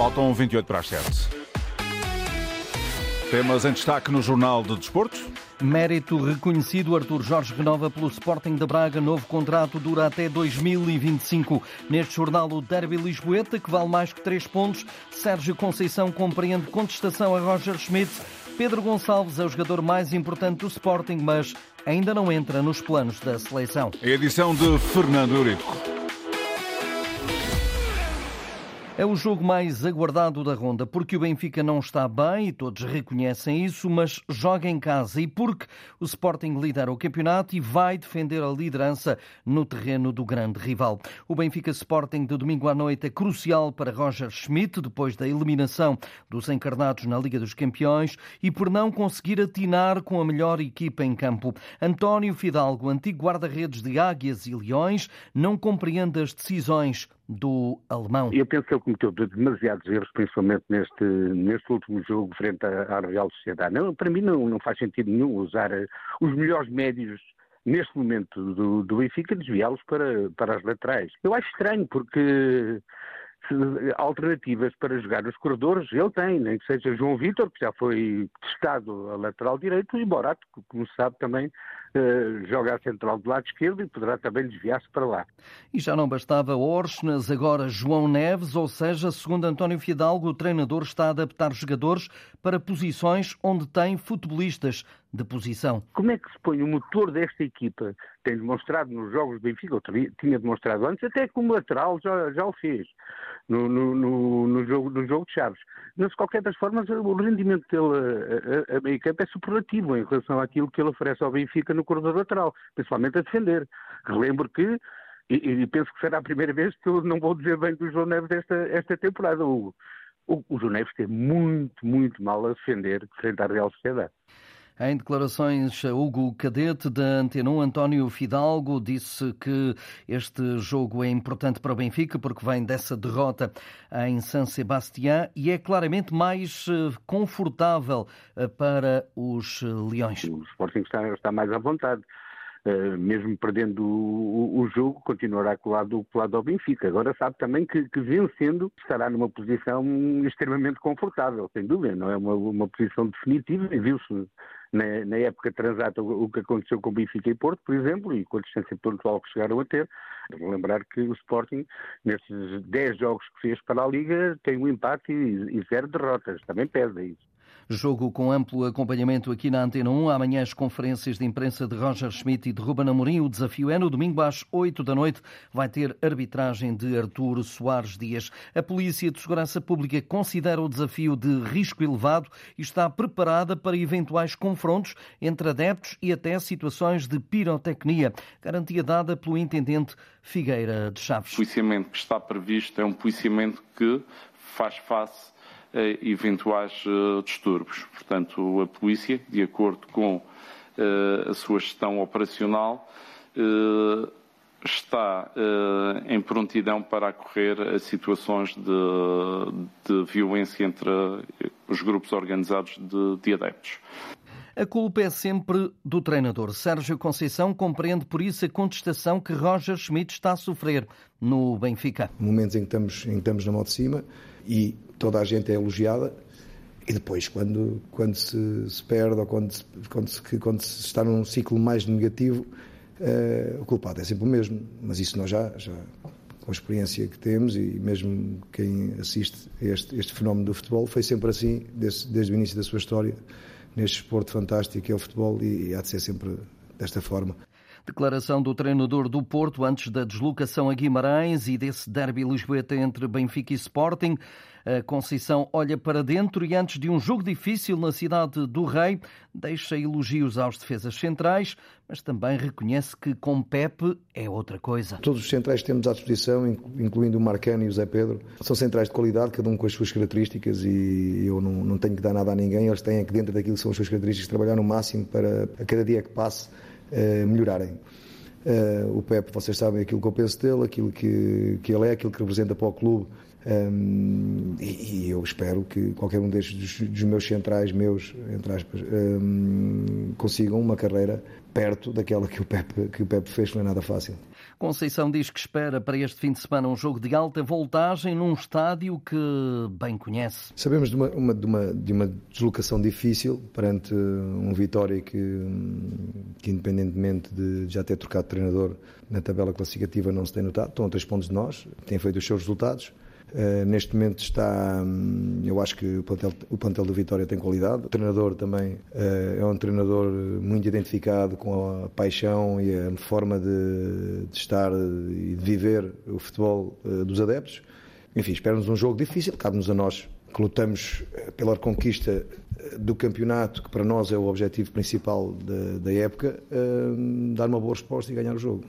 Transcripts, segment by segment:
Faltam 28 para as 7. Temas em destaque no Jornal de Desporto. Mérito reconhecido Artur Jorge renova pelo Sporting da Braga. Novo contrato dura até 2025. Neste jornal, o Derby Lisboeta, que vale mais que três pontos. Sérgio Conceição compreende contestação a Roger Schmidt. Pedro Gonçalves é o jogador mais importante do Sporting, mas ainda não entra nos planos da seleção. Edição de Fernando Eurico. É o jogo mais aguardado da ronda, porque o Benfica não está bem e todos reconhecem isso, mas joga em casa e porque o Sporting lidera o campeonato e vai defender a liderança no terreno do grande rival. O Benfica Sporting de domingo à noite é crucial para Roger Schmidt, depois da eliminação dos encarnados na Liga dos Campeões e por não conseguir atinar com a melhor equipa em campo. António Fidalgo, antigo guarda-redes de Águias e Leões, não compreende as decisões do alemão. Eu penso que ele cometeu demasiados erros, principalmente neste, neste último jogo frente à, Real Sociedade. Não, para mim não, não faz sentido nenhum usar eh, os melhores médios neste momento do, do Benfica, desviá-los para, para as laterais. Eu acho estranho porque alternativas para jogar nos corredores, ele tem, nem que seja João Vitor, que já foi testado a lateral direito, e Borato, que, como se sabe, também uh, joga a central do lado esquerdo e poderá também desviar-se para lá. E já não bastava Orsnes, agora João Neves, ou seja, segundo António Fidalgo, o treinador está a adaptar jogadores para posições onde tem futebolistas de posição. Como é que se põe o motor desta equipa? Tem demonstrado nos jogos do Benfica, ou tinha demonstrado antes, até como lateral já, já o fez no, no, no, no, jogo, no jogo de Chaves. Mas, de qualquer das formas, o rendimento dele a, a, a meio campo é superlativo em relação àquilo que ele oferece ao Benfica no corredor lateral, principalmente a defender. Relembro que, e, e, penso que será a primeira vez que eu não vou dizer bem do João Neves esta, esta temporada. O, o, o João Neves esteve muito, muito mal a defender frente à Real Sociedade. Em declarações, Hugo Cadete da Antena 1, António Fidalgo disse que este jogo é importante para o Benfica porque vem dessa derrota em San Sebastián e é claramente mais eh, confortável eh, para os Leões. O Sporting está, está mais à vontade. Uh, mesmo perdendo o, o, jogo, continuará colado, colado ao Benfica. Agora sabe também que, que, vencendo estará numa posição extremamente confortável, sem dúvida. Não é uma, uma posição definitiva viu-se na, na, época transata o, o, que aconteceu com Benfica e Porto, por exemplo, e com a distância pontual que chegaram a ter. Vou lembrar que o Sporting, nesses 10 jogos que fez para a Liga, tem um empate e, e zero derrotas. Também pesa isso. Jogo com amplo acompanhamento aqui na Antena 1. Amanhã as conferências de imprensa de Roger Schmidt e de Ruben Amorim. O desafio é no domingo às 8 da noite. Vai ter arbitragem de Artur Soares Dias. A Polícia de Segurança Pública considera o desafio de risco elevado e está preparada para eventuais confrontos entre adeptos e até situações de pirotecnia. Garantia dada pelo intendente Figueira de Chaves. O policiamento que está previsto é um policiamento que faz face eventuais eh, distúrbios. Portanto, a polícia, de acordo com eh, a sua gestão operacional, eh, está em prontidão para acorrer a situações de, de violência entre os grupos organizados de, de adeptos. A culpa é sempre do treinador. Sérgio Conceição compreende por isso a contestação que Roger Schmidt está a sofrer no Benfica. Momentos em que estamos, em que estamos na mão de cima e toda a gente é elogiada e depois quando, quando se, se perde ou quando se, quando, se, quando se está num ciclo mais negativo uh, o culpado é sempre o mesmo mas isso nós já, já com a experiência que temos e mesmo quem assiste a este, este fenómeno do futebol foi sempre assim desde, desde o início da sua história neste esporte fantástico que é o futebol e, e há de ser sempre desta forma Declaração do treinador do Porto antes da deslocação a Guimarães e desse derby lisboeta entre Benfica e Sporting. A Conceição olha para dentro e antes de um jogo difícil na cidade do Rei, deixa elogios aos defesas centrais, mas também reconhece que com Pepe é outra coisa. Todos os centrais que temos à disposição, incluindo o Marcano e o Zé Pedro, são centrais de qualidade, cada um com as suas características e eu não, não tenho que dar nada a ninguém, eles têm que dentro daquilo que são as suas características trabalhar no máximo para a cada dia que passe uh, melhorarem. Uh, o Pepe, vocês sabem aquilo que eu penso dele, aquilo que, que ele é, aquilo que representa para o clube. Um, e, e, eu espero que qualquer um destes dos, dos meus centrais, meus, entre aspas, um, consigam uma carreira perto daquela que o Pepe, que o Pepe fez, não é nada fácil. Conceição diz que espera para este fim de semana um jogo de alta voltagem num estádio que bem conhece. Sabemos de uma, uma, de uma, de uma deslocação difícil perante um Vitória que, que, independentemente de já ter trocado de treinador na tabela classificativa, não se tem notado. Estão a três pontos de nós, têm feito os seus resultados. Uh, neste momento está, hum, eu acho que o plantel, o plantel do Vitória tem qualidade. O treinador também uh, é um treinador muito identificado com a paixão e a forma de, de estar e de viver o futebol uh, dos adeptos. Enfim, espera-nos um jogo difícil, cabe-nos a nós que lutamos pela conquista do campeonato, que para nós é o objetivo principal da, da época, dar uma boa resposta e ganhar o jogo.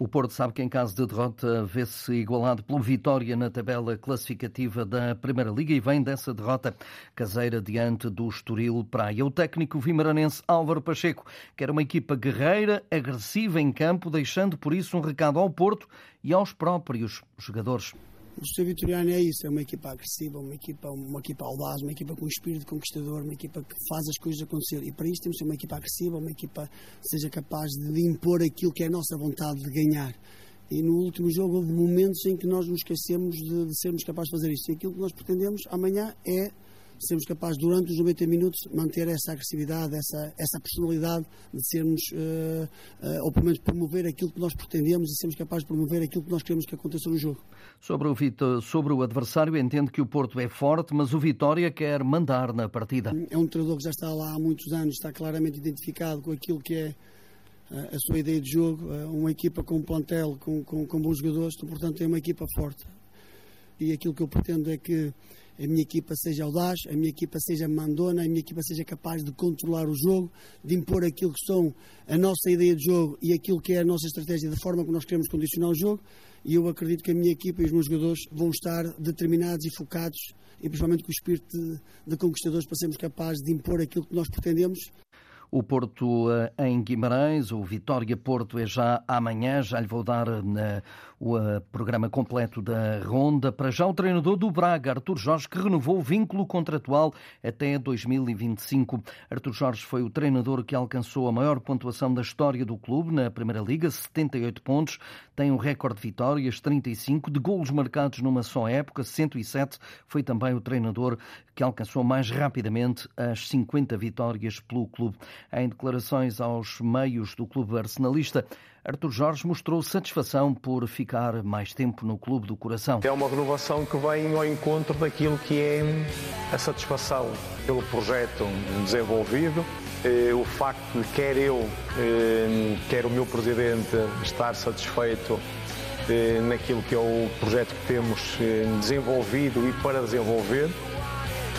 O Porto sabe que em caso de derrota vê-se igualado pelo Vitória na tabela classificativa da Primeira Liga e vem dessa derrota caseira diante do Estoril Praia. O técnico vimaranense Álvaro Pacheco quer uma equipa guerreira, agressiva em campo, deixando por isso um recado ao Porto e aos próprios jogadores. O Sr. Vitoriano é isso, é uma equipa agressiva, uma equipa, uma equipa audaz, uma equipa com espírito conquistador, uma equipa que faz as coisas acontecer. E para isso temos que ser uma equipa agressiva, uma equipa que seja capaz de impor aquilo que é a nossa vontade de ganhar. E no último jogo houve momentos em que nós nos esquecemos de, de sermos capazes de fazer isso. E aquilo que nós pretendemos amanhã é sermos capazes, durante os 90 minutos, manter essa agressividade, essa, essa personalidade de sermos, uh, uh, ou pelo menos promover aquilo que nós pretendemos e sermos capazes de promover aquilo que nós queremos que aconteça no jogo. Sobre o, Vitor, sobre o adversário, entende que o Porto é forte, mas o Vitória quer mandar na partida. É um treinador que já está lá há muitos anos, está claramente identificado com aquilo que é eh, a sua ideia de jogo, uma equipa com um plantel, com, com, com bons jogadores, portanto é uma equipa forte. E aquilo que eu pretendo é que a minha equipa seja audaz, a minha equipa seja mandona, a minha equipa seja capaz de controlar o jogo, de impor aquilo que são a nossa ideia de jogo e aquilo que é a nossa estratégia da forma como nós queremos condicionar o jogo. E eu acredito que a minha equipa e os meus jogadores vão estar determinados e focados, e principalmente com o espírito de, de conquistadores, para sermos capazes de impor aquilo que nós pretendemos o Porto eh, em Guimarães, o Vitória Porto é já amanhã. Já lhe vou dar eh, o eh, programa completo da ronda. Para já, o treinador do Braga, Artur Jorge, que renovou o vínculo contratual até 2025. Artur Jorge foi o treinador que alcançou a maior pontuação da história do clube na Primeira Liga, 78 pontos. Tem um recorde de vitórias, 35, de golos marcados numa só época, 107. Foi também o treinador que alcançou mais rapidamente as 50 vitórias pelo clube. Em declarações aos meios do clube arsenalista, Artur Jorge mostrou satisfação por ficar mais tempo no clube do coração. É uma renovação que vem ao encontro daquilo que é a satisfação pelo projeto desenvolvido, eh, o facto de quer eu, eh, quer o meu presidente estar satisfeito eh, naquilo que é o projeto que temos desenvolvido e para desenvolver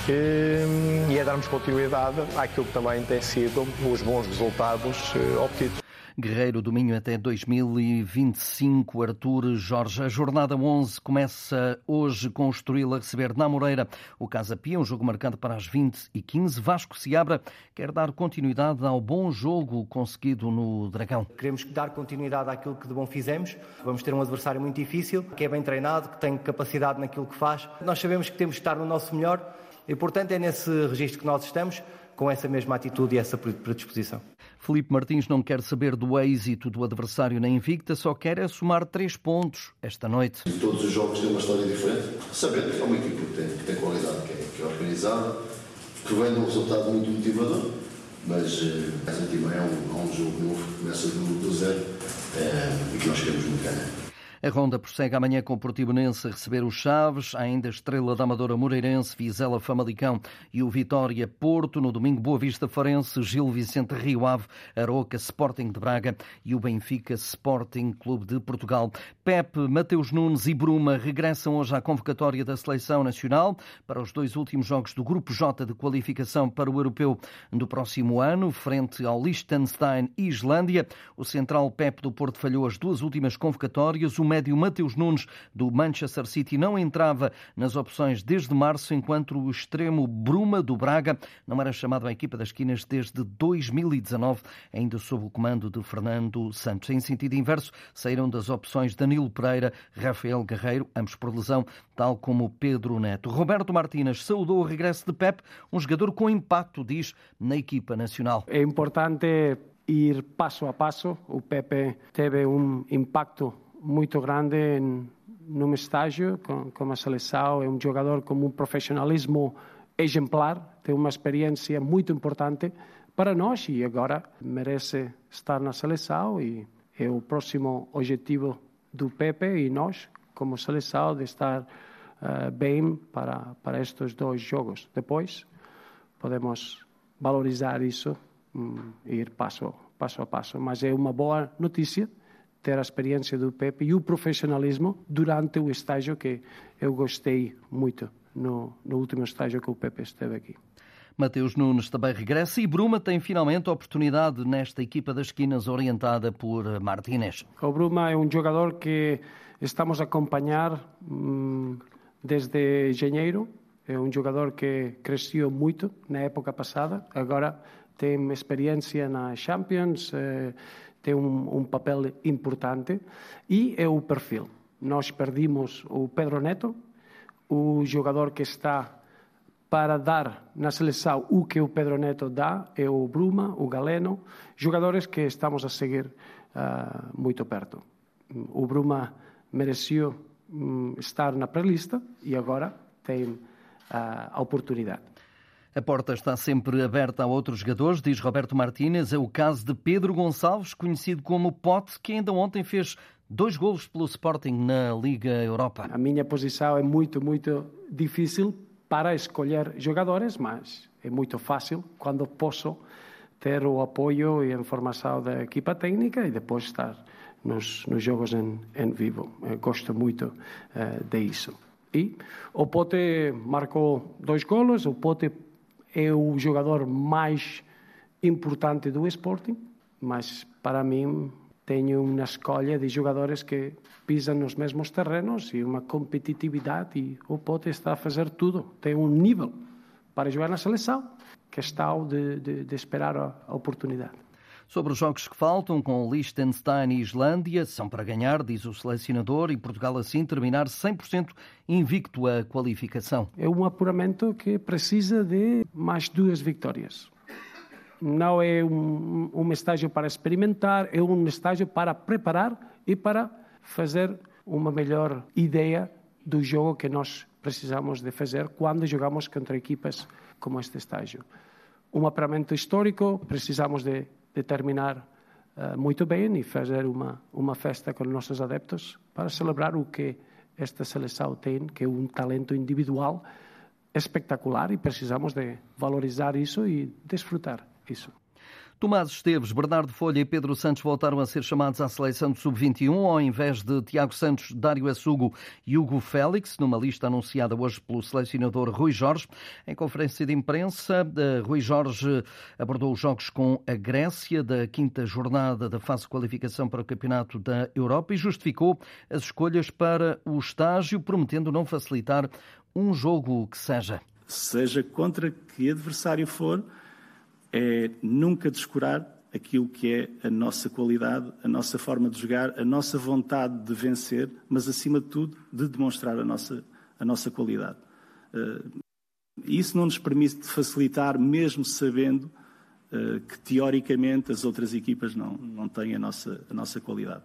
e é darmos continuidade àquilo que também tem sido os bons resultados eh, obtidos. Guerreiro do Minho até 2025. Artur Jorge. A jornada 11 começa hoje com o Estoril a receber na Moreira o Casa Pia, um jogo marcado para as 20 e 15. Vasco Seabra quer dar continuidade ao bom jogo conseguido no Dragão. Queremos dar continuidade àquilo que de bom fizemos. Vamos ter um adversário muito difícil, que é bem treinado, que tem capacidade naquilo que faz. Nós sabemos que temos que estar no nosso melhor e, portanto, é nesse registro que nós estamos, com essa mesma atitude e essa predisposição. Felipe Martins não quer saber do êxito do adversário na Invicta, só quer é somar três pontos esta noite. Todos os jogos têm uma história diferente, sabendo que é uma equipe que tem, que tem qualidade, que é, que é, organizada, que vem de um resultado muito motivador, mas uh, essa time é um, é um jogo novo, começa do, do zero uh, e que nós queremos muito ganhar. A ronda prossegue amanhã com o Portimonense a receber os Chaves, ainda Estrela da Amadora Moreirense, Vizela Famalicão e o Vitória Porto. No domingo, Boa Vista Farense, Gil Vicente Rio Ave, Aroca Sporting de Braga e o Benfica Sporting Clube de Portugal. Pepe, Mateus Nunes e Bruma regressam hoje à convocatória da Seleção Nacional para os dois últimos jogos do Grupo J de qualificação para o Europeu do próximo ano, frente ao Liechtenstein e Islândia. O central Pepe do Porto falhou as duas últimas convocatórias. O médio Mateus Nunes, do Manchester City, não entrava nas opções desde março, enquanto o extremo Bruma, do Braga, não era chamado à equipa das esquinas desde 2019, ainda sob o comando de Fernando Santos. Em sentido inverso, saíram das opções Danilo Pereira, Rafael Guerreiro, ambos por lesão, tal como Pedro Neto. Roberto Martínez saudou o regresso de Pep, um jogador com impacto, diz, na equipa nacional. É importante ir passo a passo. O Pepe teve um impacto muito grande num estágio com, com a seleção. É um jogador com um profissionalismo exemplar, tem uma experiência muito importante para nós e agora merece estar na seleção e é o próximo objetivo do Pepe e nós, como seleção, de estar uh, bem para, para estes dois jogos. Depois podemos valorizar isso um, e ir passo, passo a passo. Mas é uma boa notícia ter a experiência do Pepe e o profissionalismo durante o estágio que eu gostei muito no, no último estágio que o Pepe esteve aqui. Mateus Nunes também regressa e Bruma tem finalmente a oportunidade nesta equipa das esquinas orientada por Martínez. O Bruma é um jogador que estamos a acompanhar hum, desde janeiro. É um jogador que cresceu muito na época passada. Agora tem experiência na Champions, eh, tem um, um papel importante e é o perfil. Nós perdimos o Pedro Neto, o jogador que está para dar na seleção o que o Pedro Neto dá é o Bruma, o Galeno, jogadores que estamos a seguir uh, muito perto. O Bruma mereceu um, estar na pré-lista e agora tem uh, a oportunidade. A porta está sempre aberta a outros jogadores, diz Roberto Martínez. É o caso de Pedro Gonçalves, conhecido como Pote, que ainda ontem fez dois golos pelo Sporting na Liga Europa. A minha posição é muito, muito difícil para escolher jogadores, mas é muito fácil quando posso ter o apoio e a informação da equipa técnica e depois estar nos, nos jogos em, em vivo. Eu gosto muito uh, disso. E o Pote marcou dois golos, o Pote é o jogador mais importante do Sporting, mas para mim tenho uma escolha de jogadores que pisam nos mesmos terrenos e uma competitividade e o Pote está a fazer tudo. Tem um nível para jogar na seleção que está de, de, de esperar a, oportunidade. Sobre os jogos que faltam, com Liechtenstein e Islândia, são para ganhar, diz o selecionador, e Portugal assim terminar 100% invicto a qualificação. É um apuramento que precisa de mais duas vitórias não é um, um estágio para experimentar, é um estágio para preparar e para fazer uma melhor ideia do jogo que nós precisamos de fazer quando jogamos contra equipas como este estágio. Um apuramento histórico, precisamos de, de terminar uh, muito bem e fazer uma, uma festa com nossos adeptos para celebrar o que esta seleção tem, que é um talento individual espetacular e precisamos de valorizar isso e desfrutar isso. Tomás Esteves, Bernardo Folha e Pedro Santos voltaram a ser chamados à seleção do Sub-21, ao invés de Tiago Santos, Dário Assugo e Hugo Félix, numa lista anunciada hoje pelo selecionador Rui Jorge. Em conferência de imprensa, eh, Rui Jorge abordou os jogos com a Grécia da quinta jornada da fase de qualificação para o Campeonato da Europa e justificou as escolhas para o estágio, prometendo não facilitar um jogo que seja. Seja contra que adversário for, é nunca descurar aquilo que é a nossa qualidade, a nossa forma de jogar, a nossa vontade de vencer, mas acima de tudo de demonstrar a nossa, a nossa qualidade. Uh, isso não nos permite facilitar, mesmo sabendo uh, que teoricamente as outras equipas não, não têm a nossa, a nossa qualidade.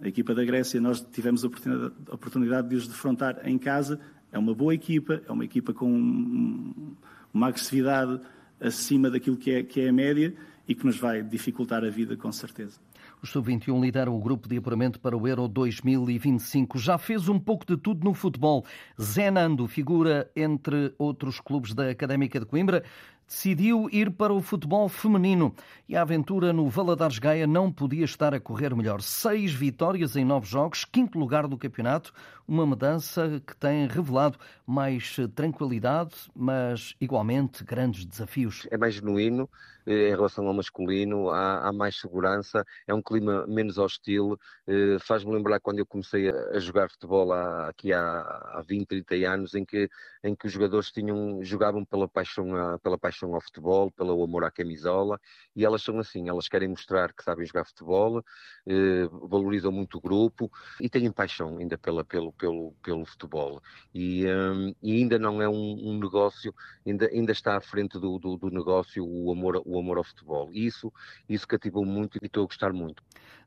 A equipa da Grécia, nós tivemos a oportunidade, a oportunidade de os defrontar em casa, é uma boa equipa, é uma equipa com uma agressividade acima daquilo que é, que é a média e que nos vai dificultar a vida, com certeza. O Sub-21 lidera o grupo de apuramento para o Euro 2025. Já fez um pouco de tudo no futebol. Zé Nando figura entre outros clubes da Académica de Coimbra decidiu ir para o futebol feminino e a aventura no Valadares Gaia não podia estar a correr melhor. Seis vitórias em nove jogos, quinto lugar do campeonato, uma mudança que tem revelado mais tranquilidade, mas igualmente grandes desafios. É mais genuíno em relação ao masculino, há, há mais segurança, é um clima menos hostil, eh, faz-me lembrar quando eu comecei a, jogar futebol há, aqui há, há 20, 30 anos, em que, em que os jogadores tinham, jogavam pela paixão, pela paixão ao futebol, pelo amor à camisola, e elas são assim, elas querem mostrar que sabem jogar futebol, eh, valorizam muito o grupo e têm paixão ainda pela, pelo, pelo, pelo futebol. E, um, e ainda não é um, um, negócio, ainda, ainda está à frente do, do, do, negócio o amor, o amor ao futebol. E isso, isso cativou muito e estou a gostar muito.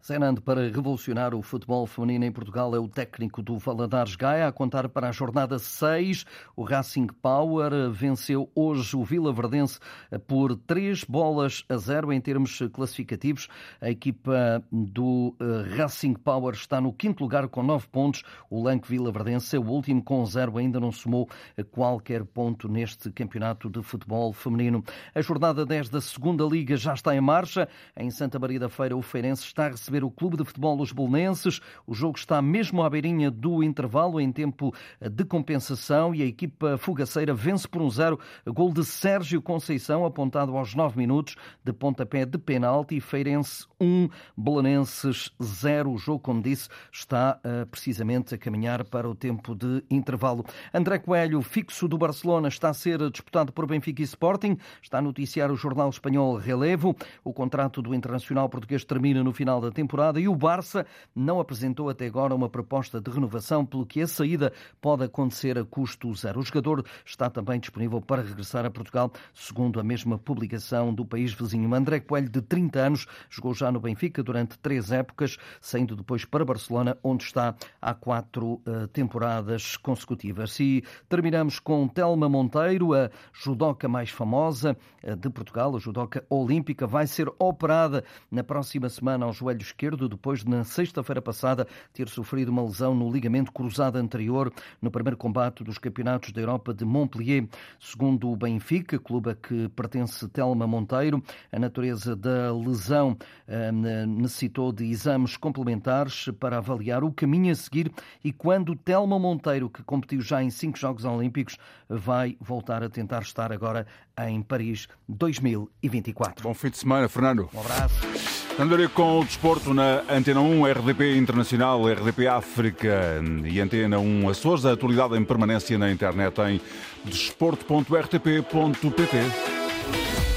Zenando para revolucionar o futebol feminino em Portugal é o técnico do Valadares Gaia, a contar para a jornada 6. O Racing Power venceu hoje o Vila Verdense por 3 bolas a 0 em termos classificativos. A equipa do eh, Racing Power está no quinto lugar com 9 pontos. O Lanque Vila Verdense é o último com 0, ainda não somou qualquer ponto neste campeonato de futebol feminino. A jornada 10 da segunda Liga já está em marcha. Em Santa Maria da Feira, o Feirense está a receber o Clube de Futebol Los Bolonenses. O jogo está mesmo à beirinha do intervalo, em tempo de compensação, e a equipa fugaceira vence por um zero. Gol de Sérgio Conceição, apontado aos 9 minutos, de pontapé de penalti. Feirense 1, Bolonenses 0. O jogo, como disse, está uh, precisamente a caminhar para o tempo de intervalo. André Coelho, fixo do Barcelona, está a ser disputado por Benfica e Sporting. Está a noticiar o jornal espanhol Relevo. O contrato do internacional português termina no final da temporada e o Barça não apresentou até agora uma proposta de renovação, pelo que a saída pode acontecer a custo zero. O jogador está também disponível para regressar a Portugal, segundo a mesma publicação do país vizinho. André Coelho, de 30 anos, jogou já no Benfica durante três épocas, saindo depois para Barcelona, onde está há quatro uh, temporadas consecutivas. E terminamos com Telma Monteiro, a judoca mais famosa uh, de Portugal, a judoca olímpica, vai ser operada na próxima semana ao joelho esquerdo, depois de, na sexta-feira passada, ter sofrido uma lesão no ligamento cruzado anterior no primeiro combate dos Campeonatos da Europa de Montpellier. Segundo o Benfica, clube a que pertence Telma Monteiro, a natureza da lesão eh, necessitou de exames complementares para avaliar o caminho a seguir e quando Telma Monteiro, que competiu já em cinco Jogos Olímpicos, vai voltar a tentar estar agora em Paris 2024. Bom fim de semana, Fernando. Um abraço. André com o desporto na Antena 1, RDP Internacional, RDP África e Antena 1 Açores. A atualidade em permanência na internet em desporto.rtp.pt.